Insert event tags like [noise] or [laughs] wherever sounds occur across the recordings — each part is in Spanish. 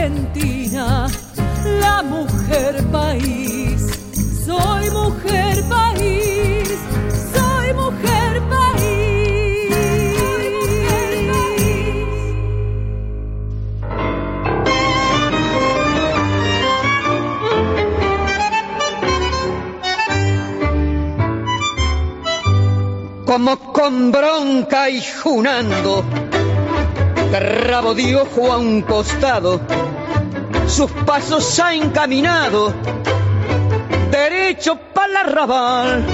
Argentina, la mujer país. Soy mujer país, soy mujer país. Como con bronca y junando, rabo a un costado, sus pasos ha encaminado derecho para la arrabal.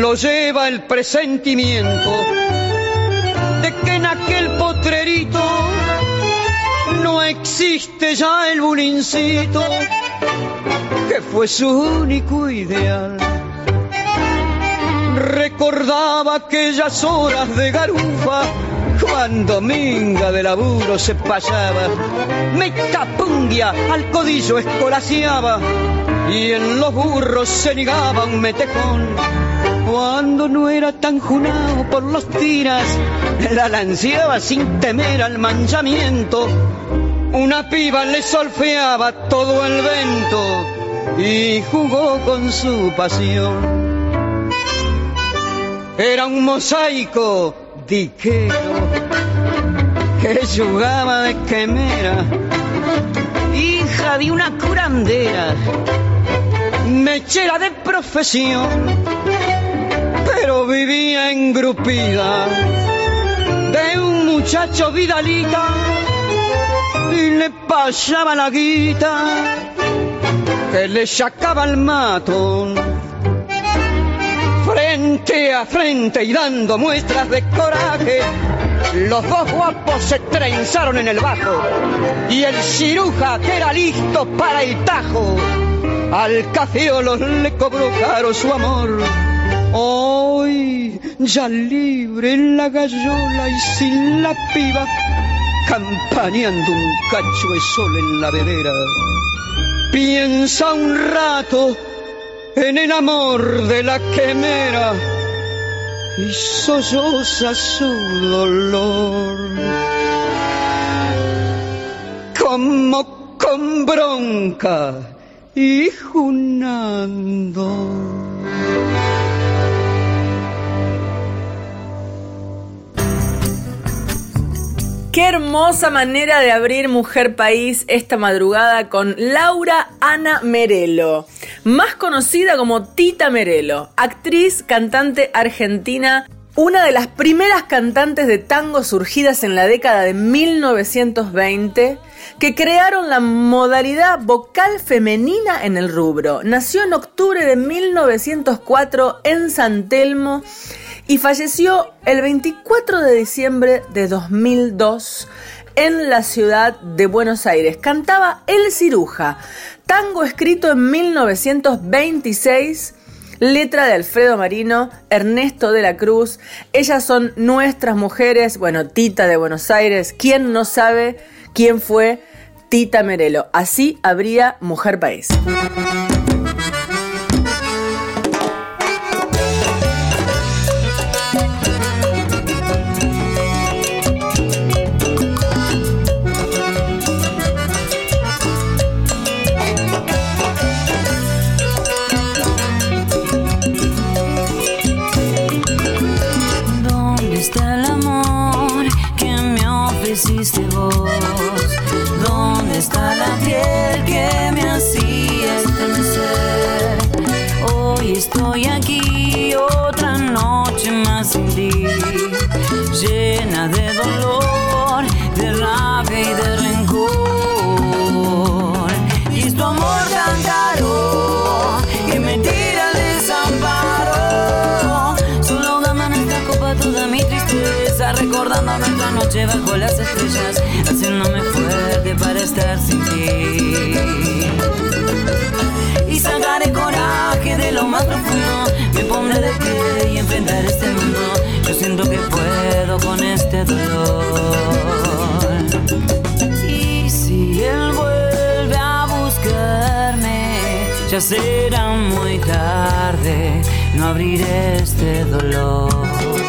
Lo lleva el presentimiento de que en aquel potrerito no existe ya el bulincito que fue su único ideal. Recordaba aquellas horas de garufa cuando minga de laburo se pasaba, me tapungia al codillo escolaseaba y en los burros se negaba un metejón. Cuando no era tan junado por los tiras, la lanceaba sin temer al manchamiento. Una piba le solfeaba todo el vento y jugó con su pasión. Era un mosaico que jugaba de quemera, hija de una curandera, mechera de profesión, pero vivía engrupida de un muchacho vidalita y le pasaba la guita que le sacaba el matón frente a frente y dando muestras de coraje. Los dos guapos se trenzaron en el bajo y el ciruja que era listo para el tajo. Al cafeolo le cobró caro su amor. Hoy ya libre en la gallola y sin la piba, campaneando un cacho de sol en la vedera. Piensa un rato en el amor de la quemera y solloza su dolor. Como con bronca y. Qué hermosa manera de abrir Mujer País esta madrugada con Laura Ana Merelo, más conocida como Tita Merelo, actriz, cantante argentina, una de las primeras cantantes de tango surgidas en la década de 1920 que crearon la modalidad vocal femenina en el rubro. Nació en octubre de 1904 en San Telmo y falleció el 24 de diciembre de 2002 en la ciudad de Buenos Aires. Cantaba El Ciruja, tango escrito en 1926, letra de Alfredo Marino, Ernesto de la Cruz. Ellas son nuestras mujeres, bueno, Tita de Buenos Aires, ¿quién no sabe quién fue Tita Merelo? Así habría Mujer País. Será muy tarde, no abriré este dolor.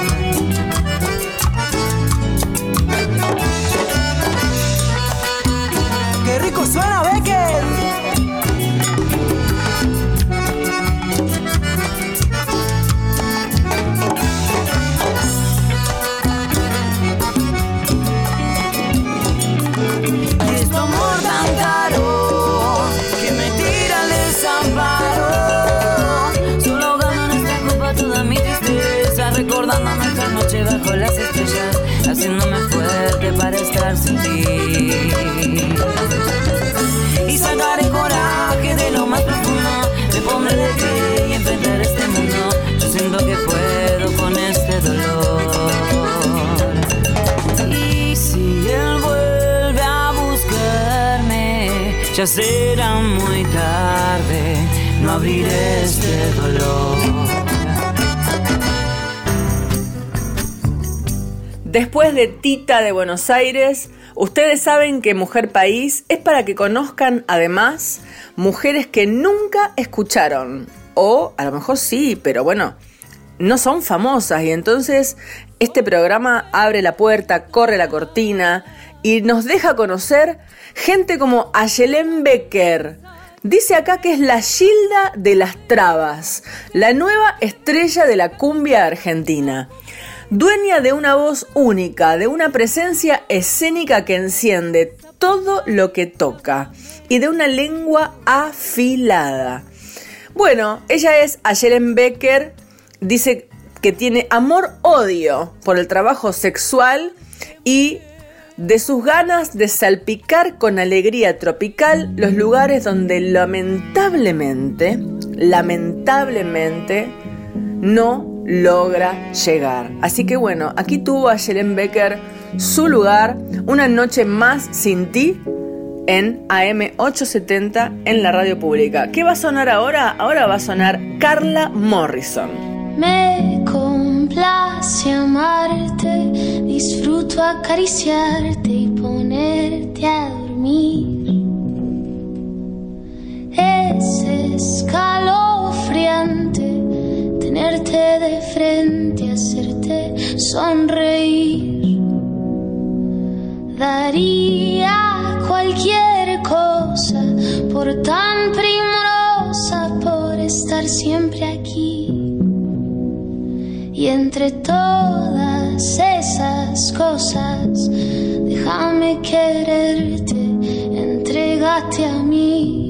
Para estar sin ti. Y sacar el coraje de lo más profundo, me pondré de pie y enfrentar este mundo. Yo siento que puedo con este dolor. Y si él vuelve a buscarme, ya será muy tarde, no abriré este dolor. Después de Tita de Buenos Aires, ustedes saben que Mujer País es para que conozcan además mujeres que nunca escucharon. O a lo mejor sí, pero bueno, no son famosas y entonces este programa abre la puerta, corre la cortina y nos deja conocer gente como Ayelen Becker. Dice acá que es la Gilda de las Trabas, la nueva estrella de la cumbia argentina dueña de una voz única, de una presencia escénica que enciende todo lo que toca y de una lengua afilada. Bueno, ella es Ayelen Becker, dice que tiene amor-odio por el trabajo sexual y de sus ganas de salpicar con alegría tropical los lugares donde lamentablemente, lamentablemente, no logra llegar. Así que bueno, aquí tuvo a Jelen Becker su lugar, una noche más sin ti en AM870 en la radio pública. ¿Qué va a sonar ahora? Ahora va a sonar Carla Morrison. Me complace amarte, disfruto acariciarte y ponerte a dormir. Tenerte de frente, hacerte sonreír. Daría cualquier cosa por tan primorosa, por estar siempre aquí. Y entre todas esas cosas, déjame quererte, entregate a mí.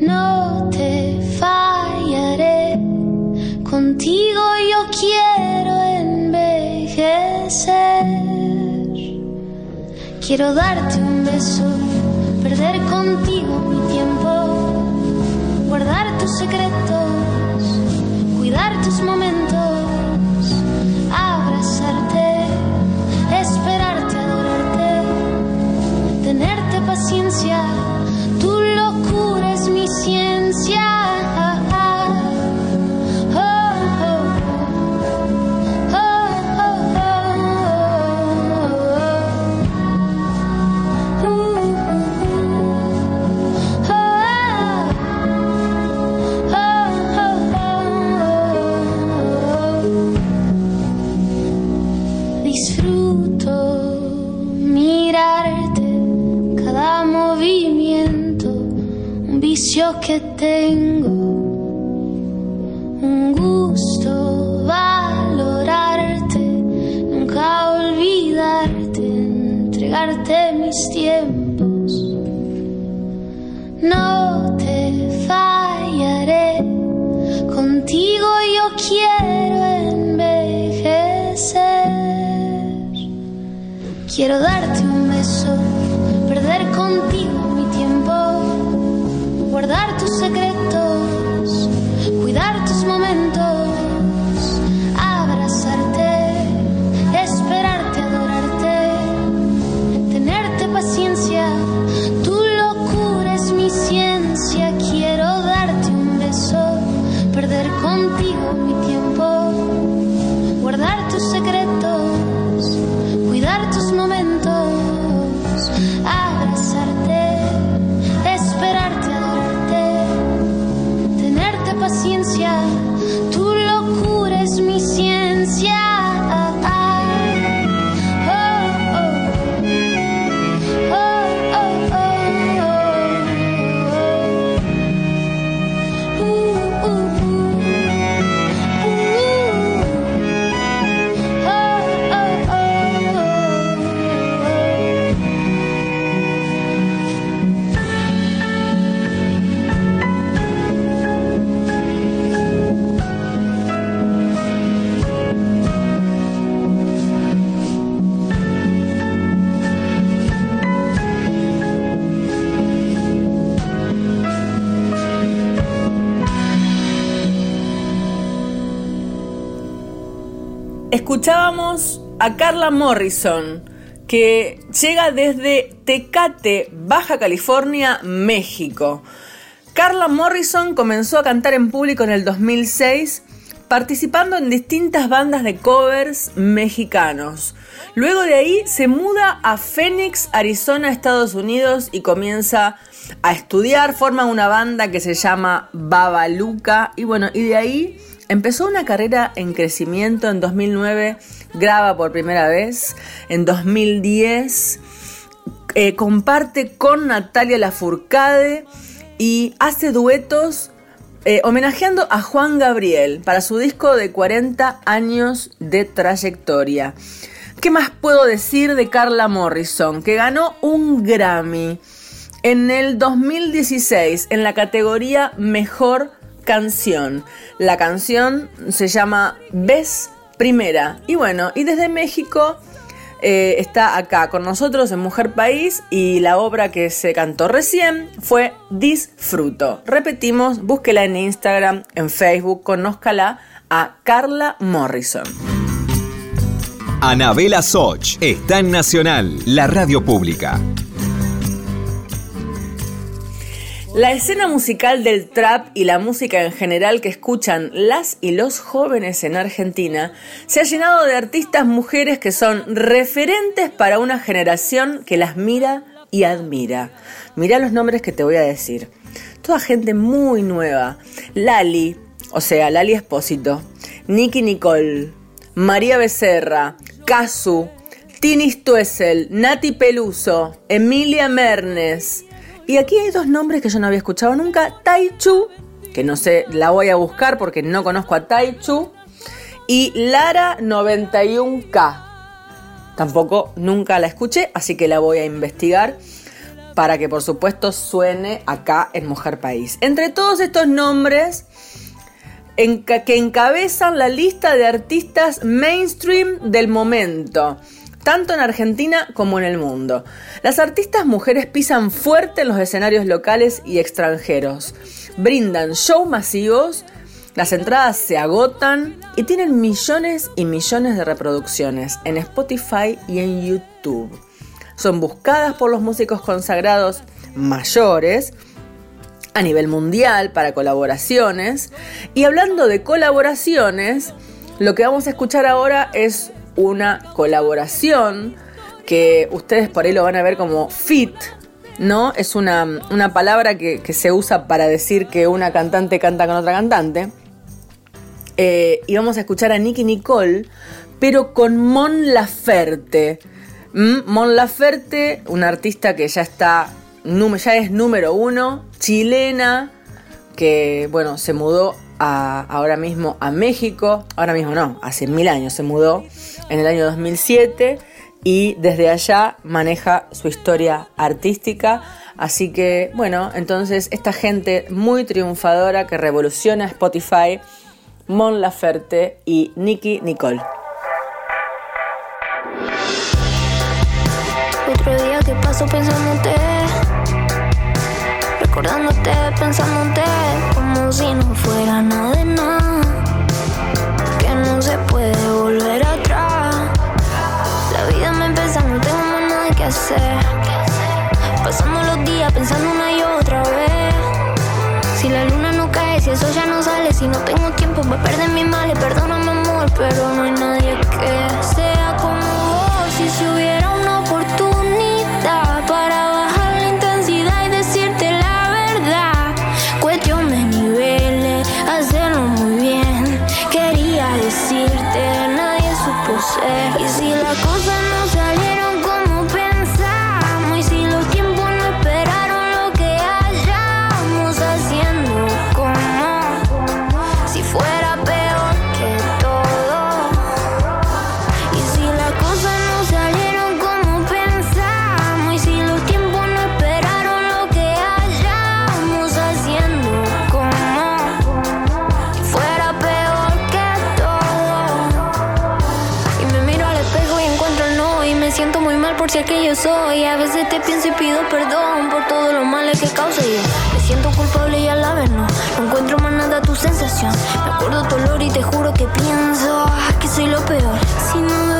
No te fallaré, contigo yo quiero envejecer. Quiero darte un beso, perder contigo mi tiempo, guardar tus secretos, cuidar tus momentos, abrazarte, esperarte, adorarte, tenerte paciencia conciencia. Que tengo, un gusto valorarte, nunca olvidarte, entregarte mis tiempos. No te fallaré, contigo yo quiero envejecer. Quiero darte un guardar escuchábamos a Carla Morrison, que llega desde Tecate, Baja California, México. Carla Morrison comenzó a cantar en público en el 2006, participando en distintas bandas de covers mexicanos. Luego de ahí se muda a Phoenix, Arizona, Estados Unidos y comienza a estudiar, forma una banda que se llama Babaluca y bueno, y de ahí empezó una carrera en crecimiento en 2009, graba por primera vez, en 2010 eh, comparte con Natalia Lafourcade y hace duetos eh, homenajeando a Juan Gabriel para su disco de 40 años de trayectoria. ¿Qué más puedo decir de Carla Morrison? Que ganó un Grammy en el 2016 en la categoría Mejor Canción. La canción se llama Ves Primera. Y bueno, y desde México eh, está acá con nosotros en Mujer País y la obra que se cantó recién fue Disfruto. Repetimos, búsquela en Instagram, en Facebook, conózcala a Carla Morrison. Anabela Soch está en Nacional, la radio pública. La escena musical del trap y la música en general que escuchan las y los jóvenes en Argentina se ha llenado de artistas mujeres que son referentes para una generación que las mira y admira. Mira los nombres que te voy a decir. Toda gente muy nueva. Lali, o sea, Lali Espósito, Nicky Nicole, María Becerra, Casu, Tini Stuessel, Nati Peluso, Emilia Mernes. Y aquí hay dos nombres que yo no había escuchado nunca. Taichu, que no sé, la voy a buscar porque no conozco a Taichu. Y Lara 91K. Tampoco nunca la escuché, así que la voy a investigar para que por supuesto suene acá en Mujer País. Entre todos estos nombres que encabezan la lista de artistas mainstream del momento, tanto en Argentina como en el mundo. Las artistas mujeres pisan fuerte en los escenarios locales y extranjeros, brindan shows masivos, las entradas se agotan y tienen millones y millones de reproducciones en Spotify y en YouTube. Son buscadas por los músicos consagrados mayores, a nivel mundial para colaboraciones. Y hablando de colaboraciones, lo que vamos a escuchar ahora es una colaboración que ustedes por ahí lo van a ver como fit, ¿no? Es una, palabra que, se usa para decir que una cantante canta con otra cantante. Eh, y vamos a escuchar a Nicky Nicole, pero con Mon Laferte. ¿Mm? Mon Laferte, una artista que ya está ya es número uno, chilena, que bueno, se mudó ahora mismo a México, ahora mismo no, hace mil años se mudó, en el año 2007, y desde allá maneja su historia artística. Así que, bueno, entonces esta gente muy triunfadora que revoluciona Spotify, Mon Laferte y Nicky Nicole. Si no fuera nada de nada, que no se puede volver atrás. La vida me empieza, no tengo más nada que hacer. Pasando los días pensando una y otra vez. Si la luna no cae, si eso ya no sale, si no tengo tiempo para perder mis males, perdóname amor, pero no hay nadie que sea como vos. Si se hubiera soy. A veces te pienso y pido perdón por todo lo malo que causa yo. Me siento culpable y a la vez no. No encuentro más nada tu sensación. Me acuerdo tu olor y te juro que pienso que soy lo peor. Si no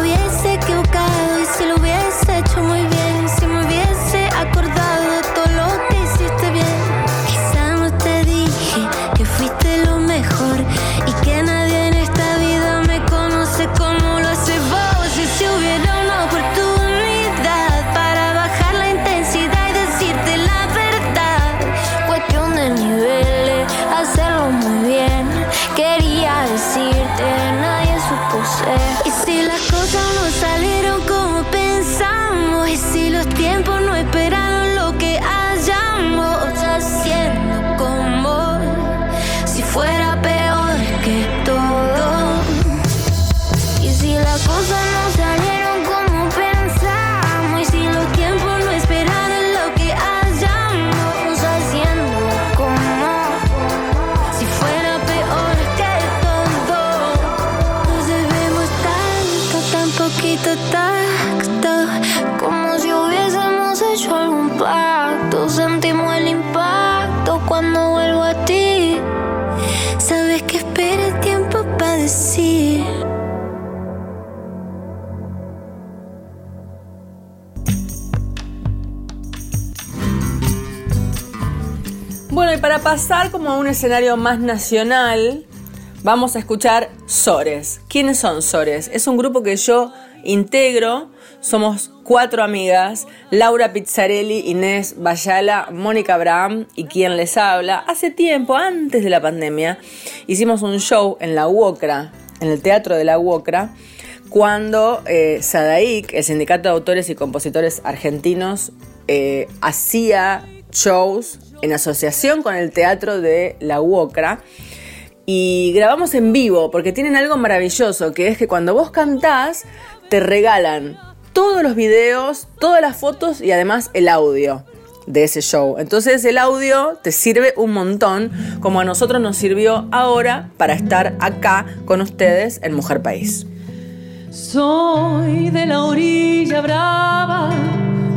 pasar como a un escenario más nacional, vamos a escuchar Sores. ¿Quiénes son Sores? Es un grupo que yo integro. Somos cuatro amigas, Laura Pizzarelli, Inés Bayala, Mónica Abraham y quien les habla. Hace tiempo, antes de la pandemia, hicimos un show en la UOCRA, en el Teatro de la UOCRA, cuando eh, el Sindicato de Autores y Compositores Argentinos, eh, hacía shows en asociación con el Teatro de la UOCRA y grabamos en vivo porque tienen algo maravilloso que es que cuando vos cantás te regalan todos los videos, todas las fotos y además el audio de ese show. Entonces el audio te sirve un montón como a nosotros nos sirvió ahora para estar acá con ustedes en Mujer País. Soy de la orilla brava,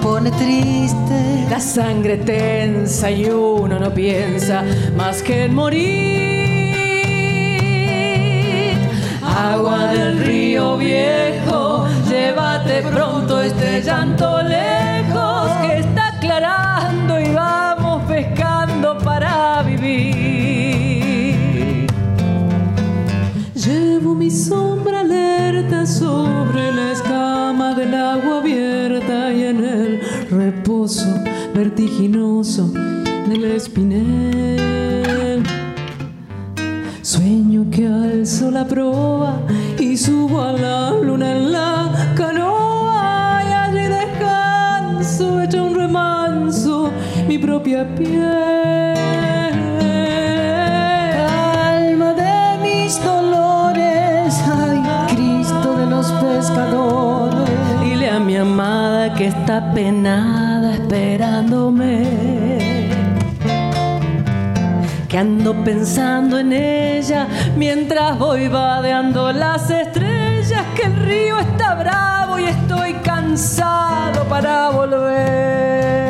Pone triste. la sangre tensa y uno no piensa más que en morir. Agua del río viejo, llévate pronto este llanto lejos que está está penada esperándome. Que ando pensando en ella mientras voy vadeando las estrellas, que el río está bravo y estoy cansado para volver.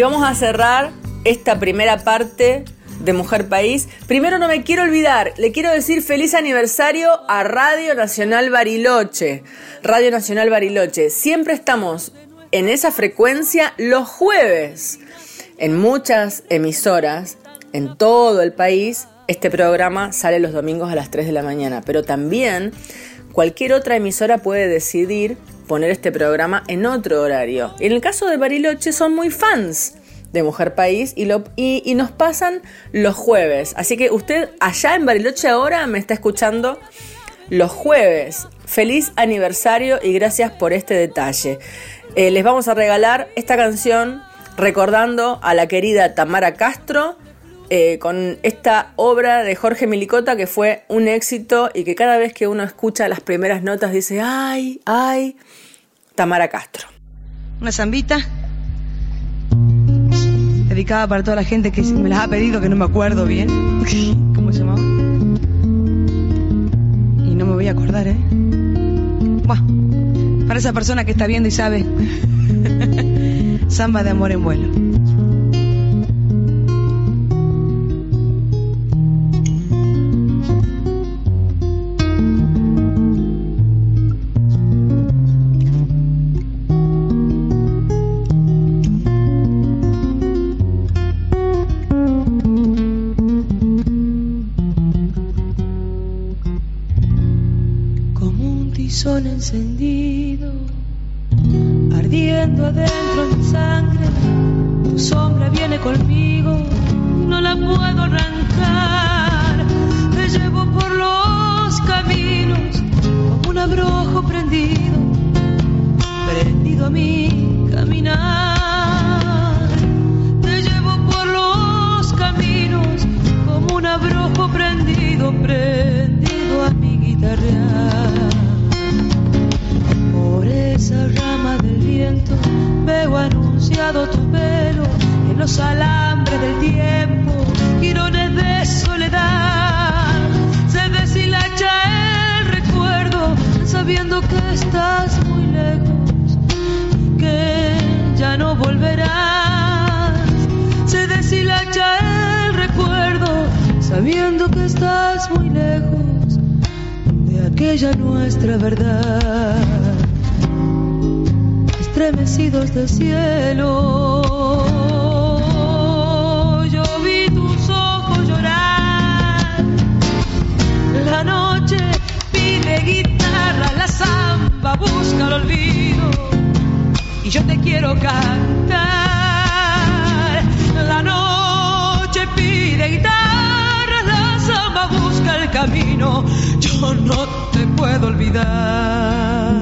Y vamos a cerrar esta primera parte de Mujer País. Primero no me quiero olvidar, le quiero decir feliz aniversario a Radio Nacional Bariloche. Radio Nacional Bariloche. Siempre estamos en esa frecuencia los jueves. En muchas emisoras, en todo el país, este programa sale los domingos a las 3 de la mañana. Pero también cualquier otra emisora puede decidir poner este programa en otro horario. En el caso de Bariloche son muy fans de Mujer País y, nos pasan los jueves. Así que usted allá en Bariloche ahora me está escuchando los jueves. Feliz aniversario y gracias por este detalle. Eh, les vamos a regalar esta canción recordando a la querida Tamara Castro eh, con esta obra de Jorge Milicota que fue un éxito y que cada vez que uno escucha las primeras notas dice, ay, ay, Tamara Castro. Una zambita dedicada para toda la gente que me las ha pedido que no me acuerdo bien. [laughs] ¿Cómo se llamaba? Y no me voy a acordar, ¿eh? Buah, para esa persona que está viendo y sabe. [laughs] Samba de amor en vuelo. Un tizón encendido, ardiendo adentro en mi sangre. Tu sombra viene conmigo, no la puedo arrancar. Te llevo por los caminos como un abrojo prendido, prendido a mi caminar. Te llevo por los caminos como un abrojo prendido, prendido a mi guitarrear. Esa rama del viento veo anunciado tu pelo en los alambres del tiempo, girones de soledad. Se deshilacha el recuerdo sabiendo que estás muy lejos que ya no volverás. Se deshilacha el recuerdo sabiendo que estás muy lejos de aquella nuestra verdad. Estremecidos del cielo, yo vi tus ojos llorar. La noche pide guitarra, la samba busca el olvido y yo te quiero cantar. La noche pide guitarra, la samba busca el camino, yo no te puedo olvidar.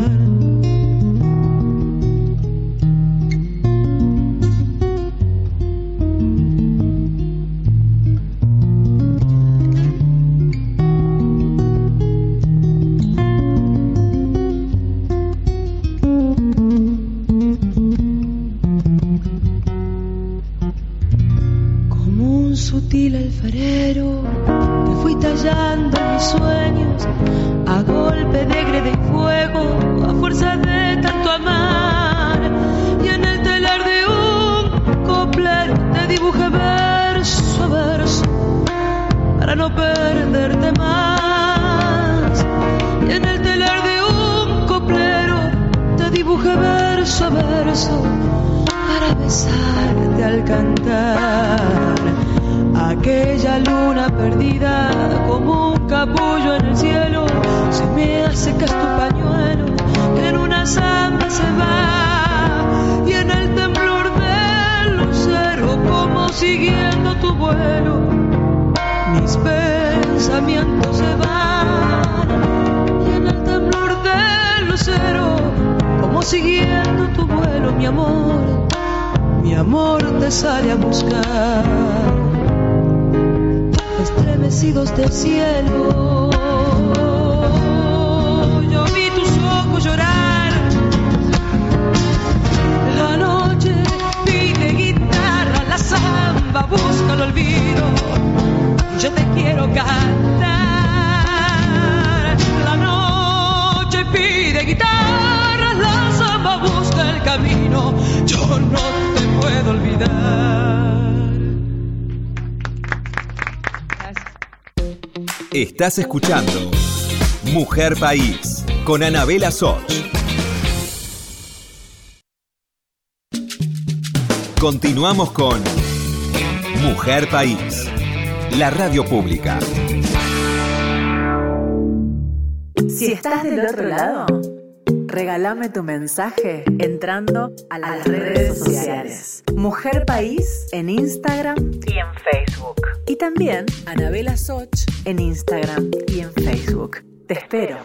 Perderte más. Y en el telar de un coplero te dibujé verso a verso para besarte al cantar. Aquella luna perdida como un capullo en el cielo, se me hace que tu pañuelo, que en una samba se va. Y en el temblor del lucero, como siguiendo tu vuelo, pensamientos se van. Y en el temblor del lucero, como siguiendo tu vuelo, mi amor, mi amor te sale a buscar. Estremecidos del cielo, yo vi tus ojos llorar. La noche pide guitarra, la samba busca el olvido. Yo te quiero cantar. La noche pide guitarra, la samba busca el camino. Yo no te puedo olvidar. Estás escuchando Mujer País con Anabela Soch. Continuamos con Mujer País, la radio pública. Si estás del otro lado, regálame tu mensaje entrando a las redes sociales. Mujer País en Instagram y en Facebook. Y también Anabela Soch en Instagram y en Facebook. Te espero.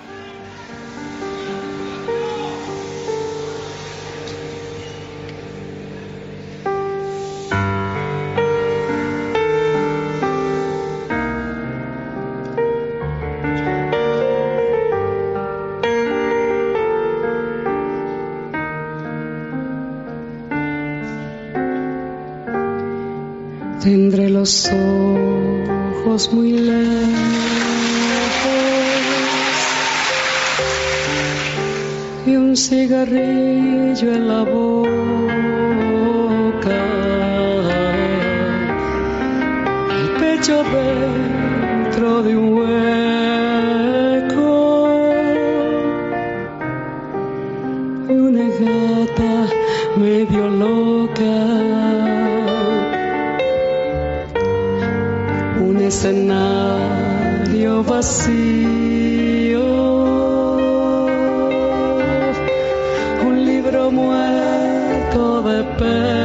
Los ojos muy lejos y un cigarrillo en la boca. El pecho dentro de un hueco escenario vacío, un libro muerto de pena,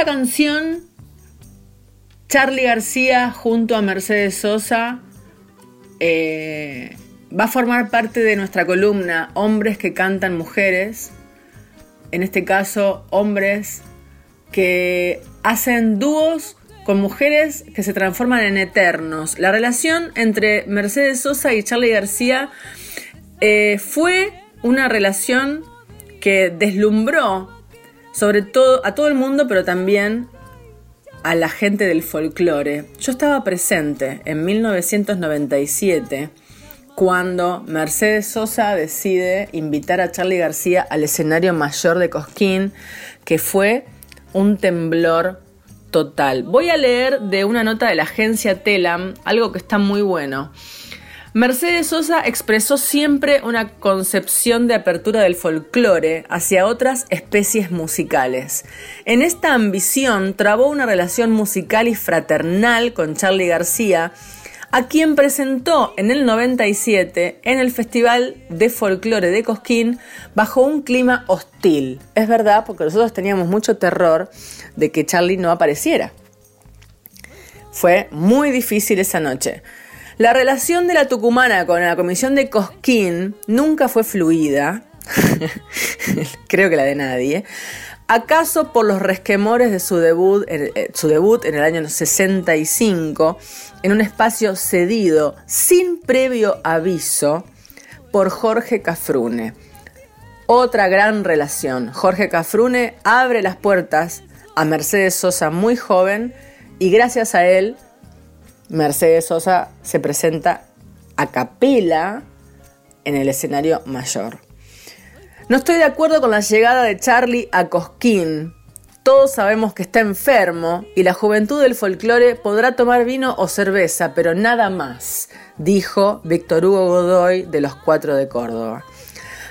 Esta canción, Charlie García junto a Mercedes Sosa, eh, va a formar parte de nuestra columna Hombres que cantan mujeres. En este caso, hombres que hacen dúos con mujeres que se transforman en eternos. La relación entre Mercedes Sosa y Charlie García eh, fue una relación que deslumbró sobre todo a todo el mundo, pero también a la gente del folclore. Yo estaba presente en 1997 cuando Mercedes Sosa decide invitar a Charlie García al escenario mayor de Cosquín, que fue un temblor total. Voy a leer de una nota de la agencia Telam algo que está muy bueno. Mercedes Sosa expresó siempre una concepción de apertura del folclore hacia otras especies musicales. En esta ambición trabó una relación musical y fraternal con Charlie García, a quien presentó en el 97 en el Festival de Folclore de Cosquín bajo un clima hostil. Es verdad, porque nosotros teníamos mucho terror de que Charlie no apareciera. Fue muy difícil esa noche. La relación de la tucumana con la comisión de Cosquín nunca fue fluida, [laughs] creo que la de nadie, acaso por los resquemores de su debut, eh, su debut en el año 65 en un espacio cedido sin previo aviso por Jorge Cafrune. Otra gran relación. Jorge Cafrune abre las puertas a Mercedes Sosa muy joven y gracias a él Mercedes Sosa se presenta a capela en el escenario mayor. No estoy de acuerdo con la llegada de Charlie a Cosquín. Todos sabemos que está enfermo y la juventud del folclore podrá tomar vino o cerveza, pero nada más, dijo Víctor Hugo Godoy de los Cuatro de Córdoba.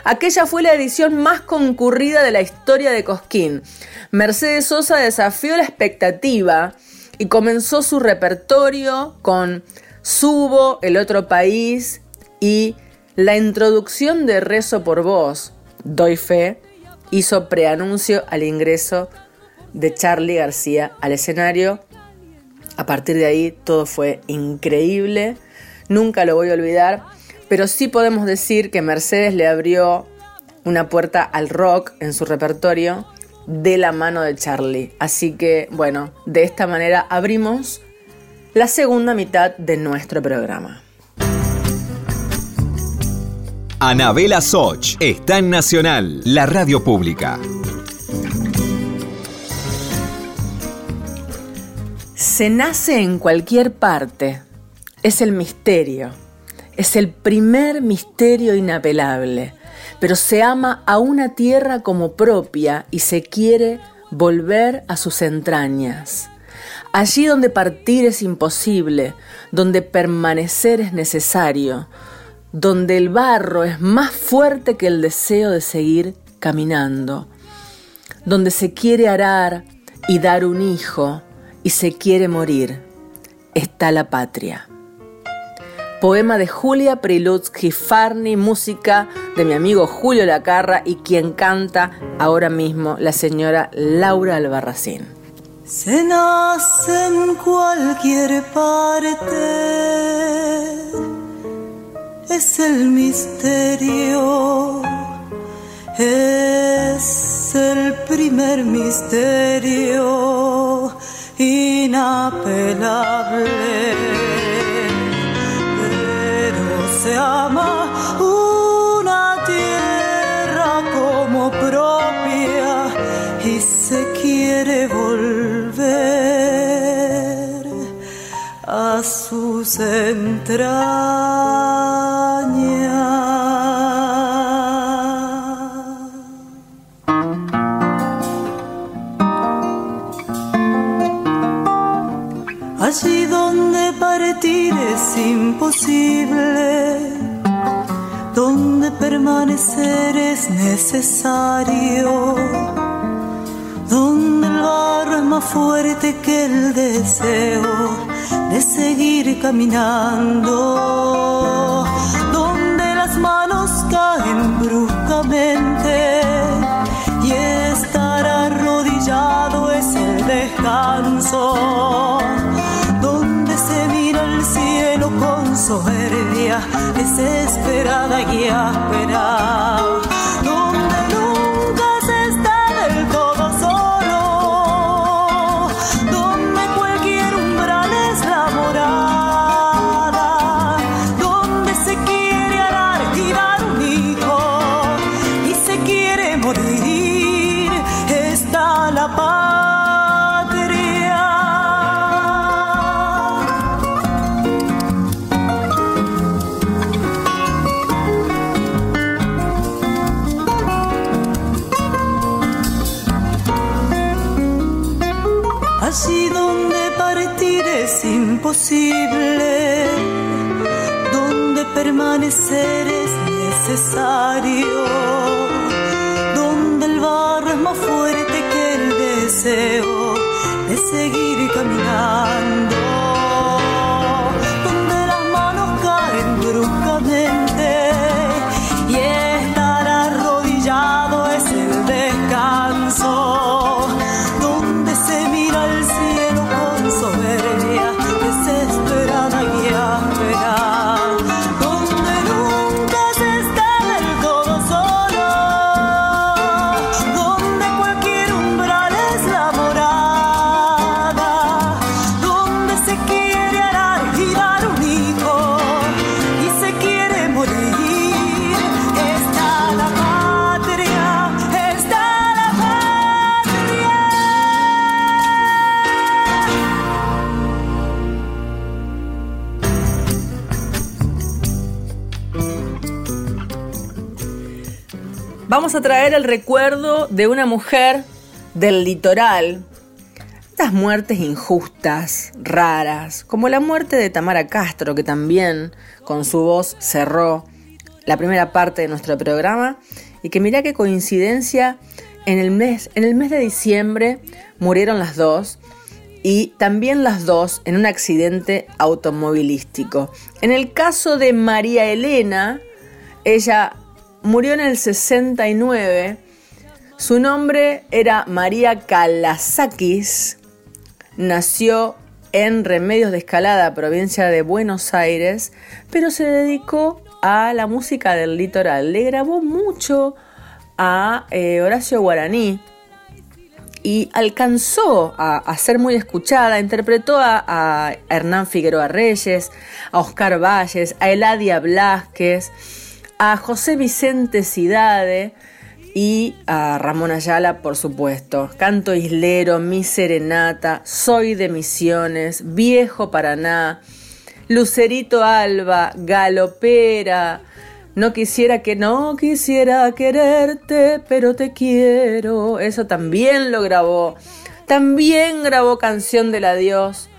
Aquella fue la edición más concurrida de la historia de Cosquín. Mercedes Sosa desafió la expectativa y comenzó su repertorio con Subo, El otro país y la introducción de Rezo por Vos, Doy Fe, hizo preanuncio al ingreso de Charlie García al escenario. A partir de ahí todo fue increíble, nunca lo voy a olvidar, pero sí podemos decir que Mercedes le abrió una puerta al rock en su repertorio de la mano de Charlie. Así que, bueno, de esta manera abrimos la segunda mitad de nuestro programa. Anabela Soch está en Nacional, la radio pública. Se nace en cualquier parte. Es el misterio. Es el primer misterio inapelable pero se ama a una tierra como propia y se quiere volver a sus entrañas. Allí donde partir es imposible, donde permanecer es necesario, donde el barro es más fuerte que el deseo de seguir caminando, donde se quiere arar y dar un hijo y se quiere morir, está la patria poema de Julia Prilutsky Farni, música de mi amigo Julio Lacarra y quien canta ahora mismo la señora Laura Albarracín. Se nace en cualquier parte, es el misterio, es el primer misterio inapelable se ama una tierra como propia y se quiere volver a sus entrañas. Allí donde partir es imposible. Donde permanecer es necesario, donde el barro es más fuerte que el deseo de seguir caminando, donde las manos caen bruscamente Vamos a traer el recuerdo de una mujer del litoral. Estas muertes injustas, raras, como la muerte de Tamara Castro, que también con su voz cerró la primera parte de nuestro programa, y que mirá qué coincidencia, en el mes, en el mes de diciembre murieron las dos, y también las dos en un accidente automovilístico. En el caso de María Elena, ella murió en el 69. Su nombre era María Kalasakis. Nació en Remedios de Escalada, provincia de Buenos Aires, pero se dedicó a la música del litoral. Le grabó mucho a eh, Horacio Guaraní y alcanzó a, ser muy escuchada. Interpretó a, a Hernán Figueroa Reyes, a Oscar Valles, a Eladia Blasquez a José Vicente Cidade y a Ramón Ayala, por supuesto. Canto Islero, Mi Serenata, Soy de Misiones, Viejo Paraná, Lucerito Alba, Galopera. No quisiera que no quisiera quererte, pero te quiero. Eso también lo grabó. También grabó Canción del Adiós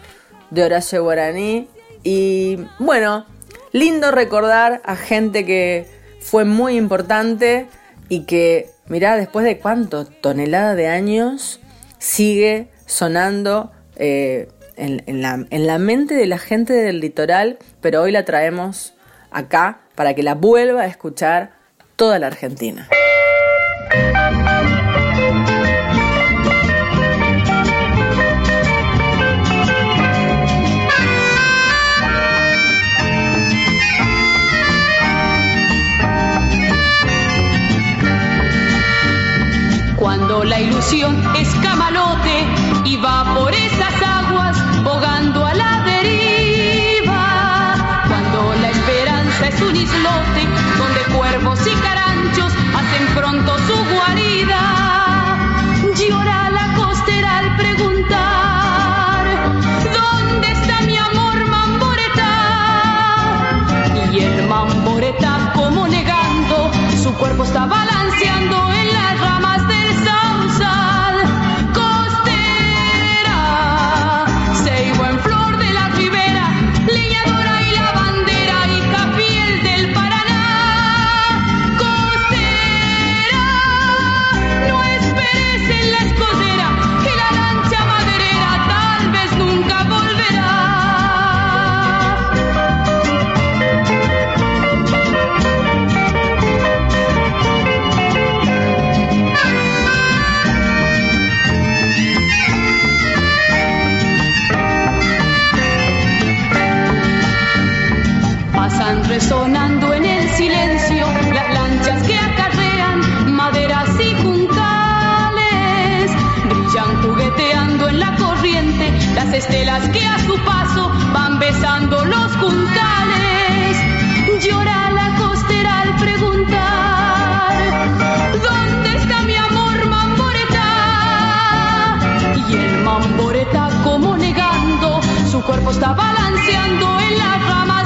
de Horacio Guaraní. Y bueno, lindo recordar a gente que fue muy importante y que, mirá, después de cuánto, tonelada de años, sigue sonando eh, en, la mente de la gente del litoral, pero hoy la traemos acá para que la vuelva a escuchar toda la Argentina. Es camalote y va por esas aguas bogando a la deriva. Cuando la esperanza es un islote donde cuervos y caranchos hacen pronto su guarida. Llora la costera al preguntar, ¿dónde está mi amor mamboreta? Y el mamboreta como negando, su cuerpo está estelas que a su paso van besando los juncales. Llora la costera al preguntar, ¿dónde está mi amor mamboreta? Y el mamboreta como negando, su cuerpo está balanceando en la rama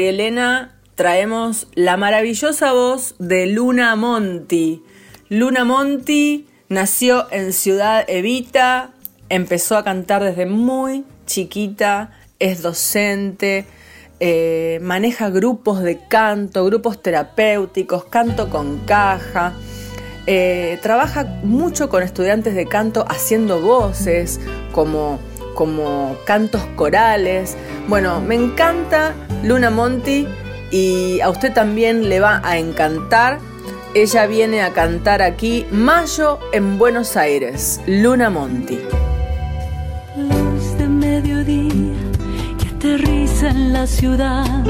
Elena traemos la maravillosa voz de Luna Monti. Luna Monti nació en Ciudad Evita, empezó a cantar desde muy chiquita, es docente, eh, maneja grupos de canto, grupos terapéuticos, canto con caja. Eh, trabaja mucho con estudiantes de canto haciendo voces como, como cantos corales. Bueno, me encanta Luna Monti y a usted también le va a encantar. Ella viene a cantar aquí Mayo en Buenos Aires, Luna Monti. Luz de mediodía que aterriza en la ciudad.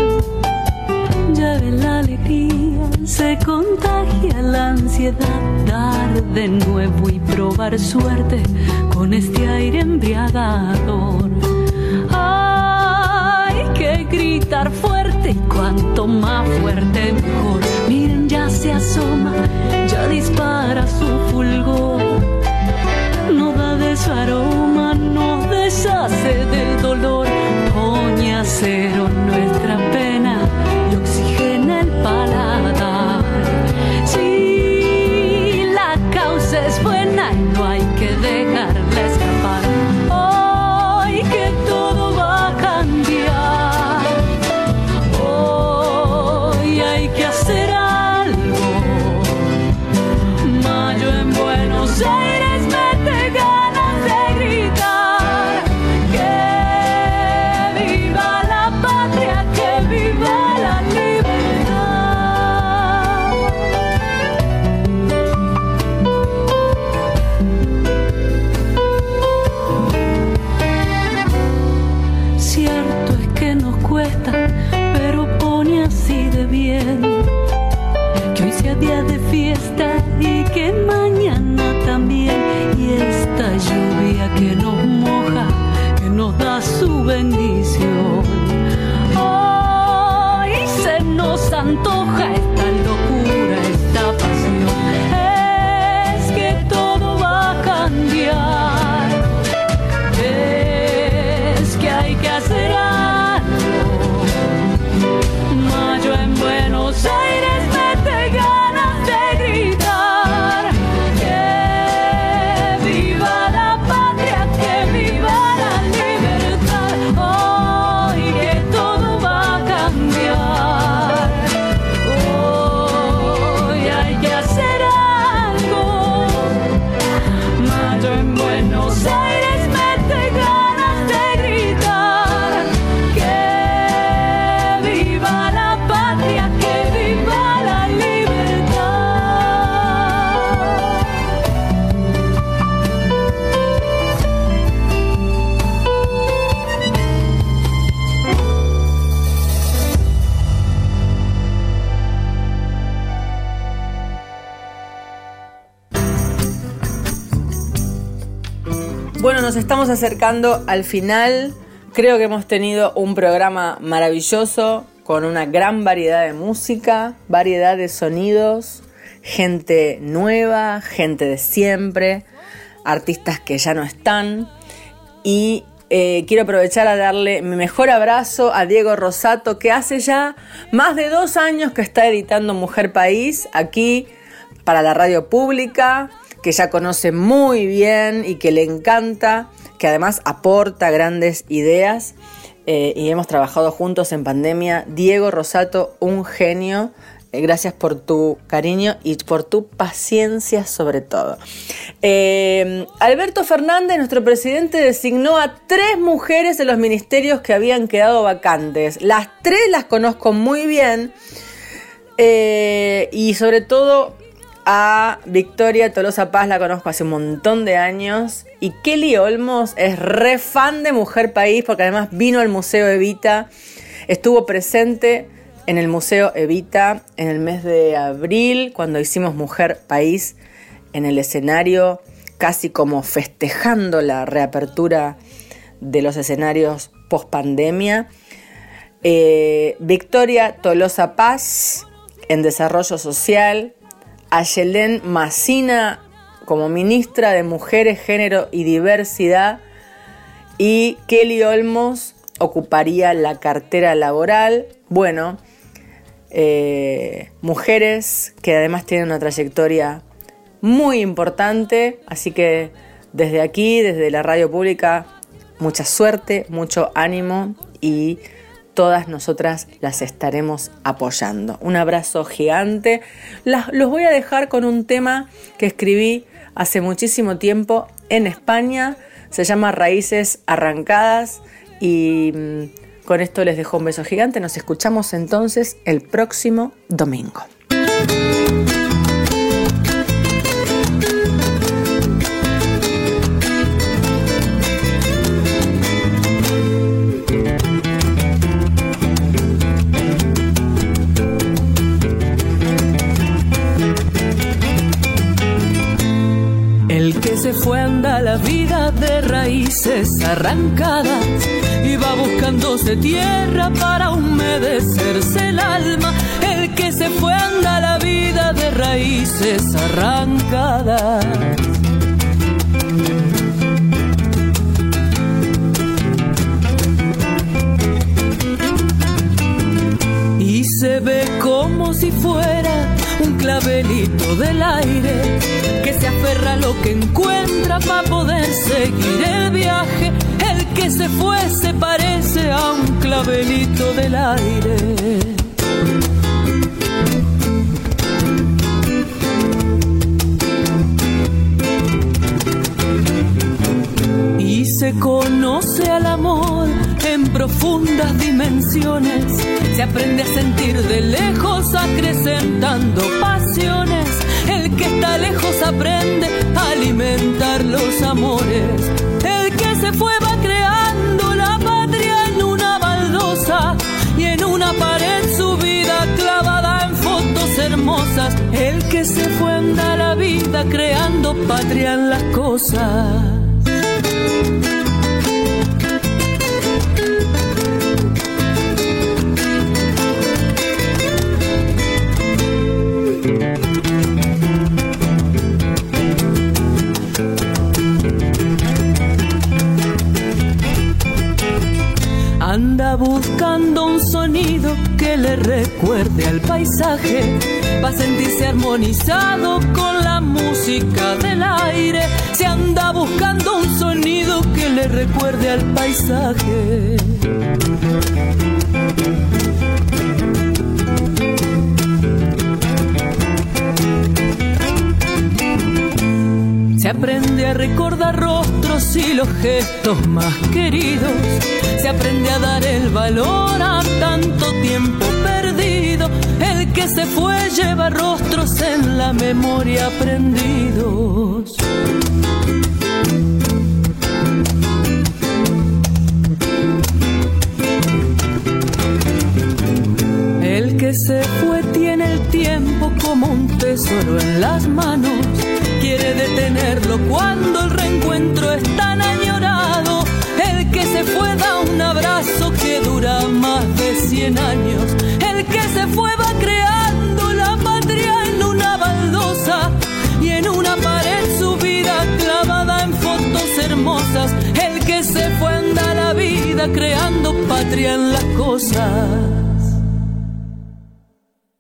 La alegría, se contagia la ansiedad. Dar de nuevo y probar suerte con este aire embriagador. Hay que gritar fuerte y cuanto más fuerte mejor. Miren, ya se asoma, ya dispara su fulgor. No da de su aroma, nos deshace del dolor. Pone a cero pena no hay. Acercando al final. Creo que hemos tenido un programa maravilloso con una gran variedad de música, variedad de sonidos, gente nueva, gente de siempre, artistas que ya no están. Y eh, quiero aprovechar a darle mi mejor abrazo a Diego Rosato, que hace ya más de dos años que está editando Mujer País aquí para la radio pública, que ya conoce muy bien y que le encanta, que además aporta grandes ideas. eh, y hemos trabajado juntos en pandemia. Diego Rosato, un genio. Eh, Gracias por tu cariño y por tu paciencia sobre todo. Eh, Alberto Fernández, nuestro presidente, designó a tres mujeres en los ministerios que habían quedado vacantes. Las tres las conozco muy bien y sobre todo a Victoria Tolosa Paz la conozco hace un montón de años y Kelly Olmos es re fan de Mujer País porque además vino al Museo Evita, estuvo presente en el Museo Evita en el mes de abril cuando hicimos Mujer País en el escenario, casi como festejando la reapertura de los escenarios post pandemia. Eh, Victoria Tolosa Paz en Desarrollo Social, Ayelén Macina como ministra de Mujeres, Género y Diversidad y Kelly Olmos ocuparía la cartera laboral. Bueno, eh, mujeres que además tienen una trayectoria muy importante, así que desde aquí, desde la radio pública, mucha suerte, mucho ánimo y todas nosotras las estaremos apoyando. Un abrazo gigante. los voy a dejar con un tema que escribí hace muchísimo tiempo en España. Se llama Raíces Arrancadas y mm, con esto les dejo un beso gigante. Nos escuchamos entonces el próximo domingo. Fue anda la vida de raíces arrancadas y va buscándose tierra para humedecerse el alma. El que se fue anda la vida de raíces arrancadas. Y se ve como si fuera un clavelito del aire aferra lo que encuentra para poder seguir el viaje. El que se fue se parece a un clavelito del aire. Y se conoce al amor en profundas dimensiones. Se aprende a sentir de lejos acrecentando pasiones. Que está lejos aprende a alimentar los amores. El que se fue va creando la patria en una baldosa y en una pared su vida clavada en fotos hermosas. El que se fue anda la vida creando patria en las cosas. Buscando un sonido que le recuerde al paisaje, va a sentirse armonizado con la música del aire. Se anda buscando un sonido que le recuerde al paisaje. Se aprende a recordar rostros y los gestos más queridos. Se aprende a dar el valor a tanto tiempo perdido. El que se fue lleva rostros en la memoria prendidos. El que se fue tiene el tiempo como un tesoro en las manos quiere detenerlo cuando el reencuentro es tan que se fue da un abrazo que dura más de 100 años. El que se fue va creando la patria en una baldosa y en una pared su vida clavada en fotos hermosas. El que se fue anda la vida creando patria en las cosas.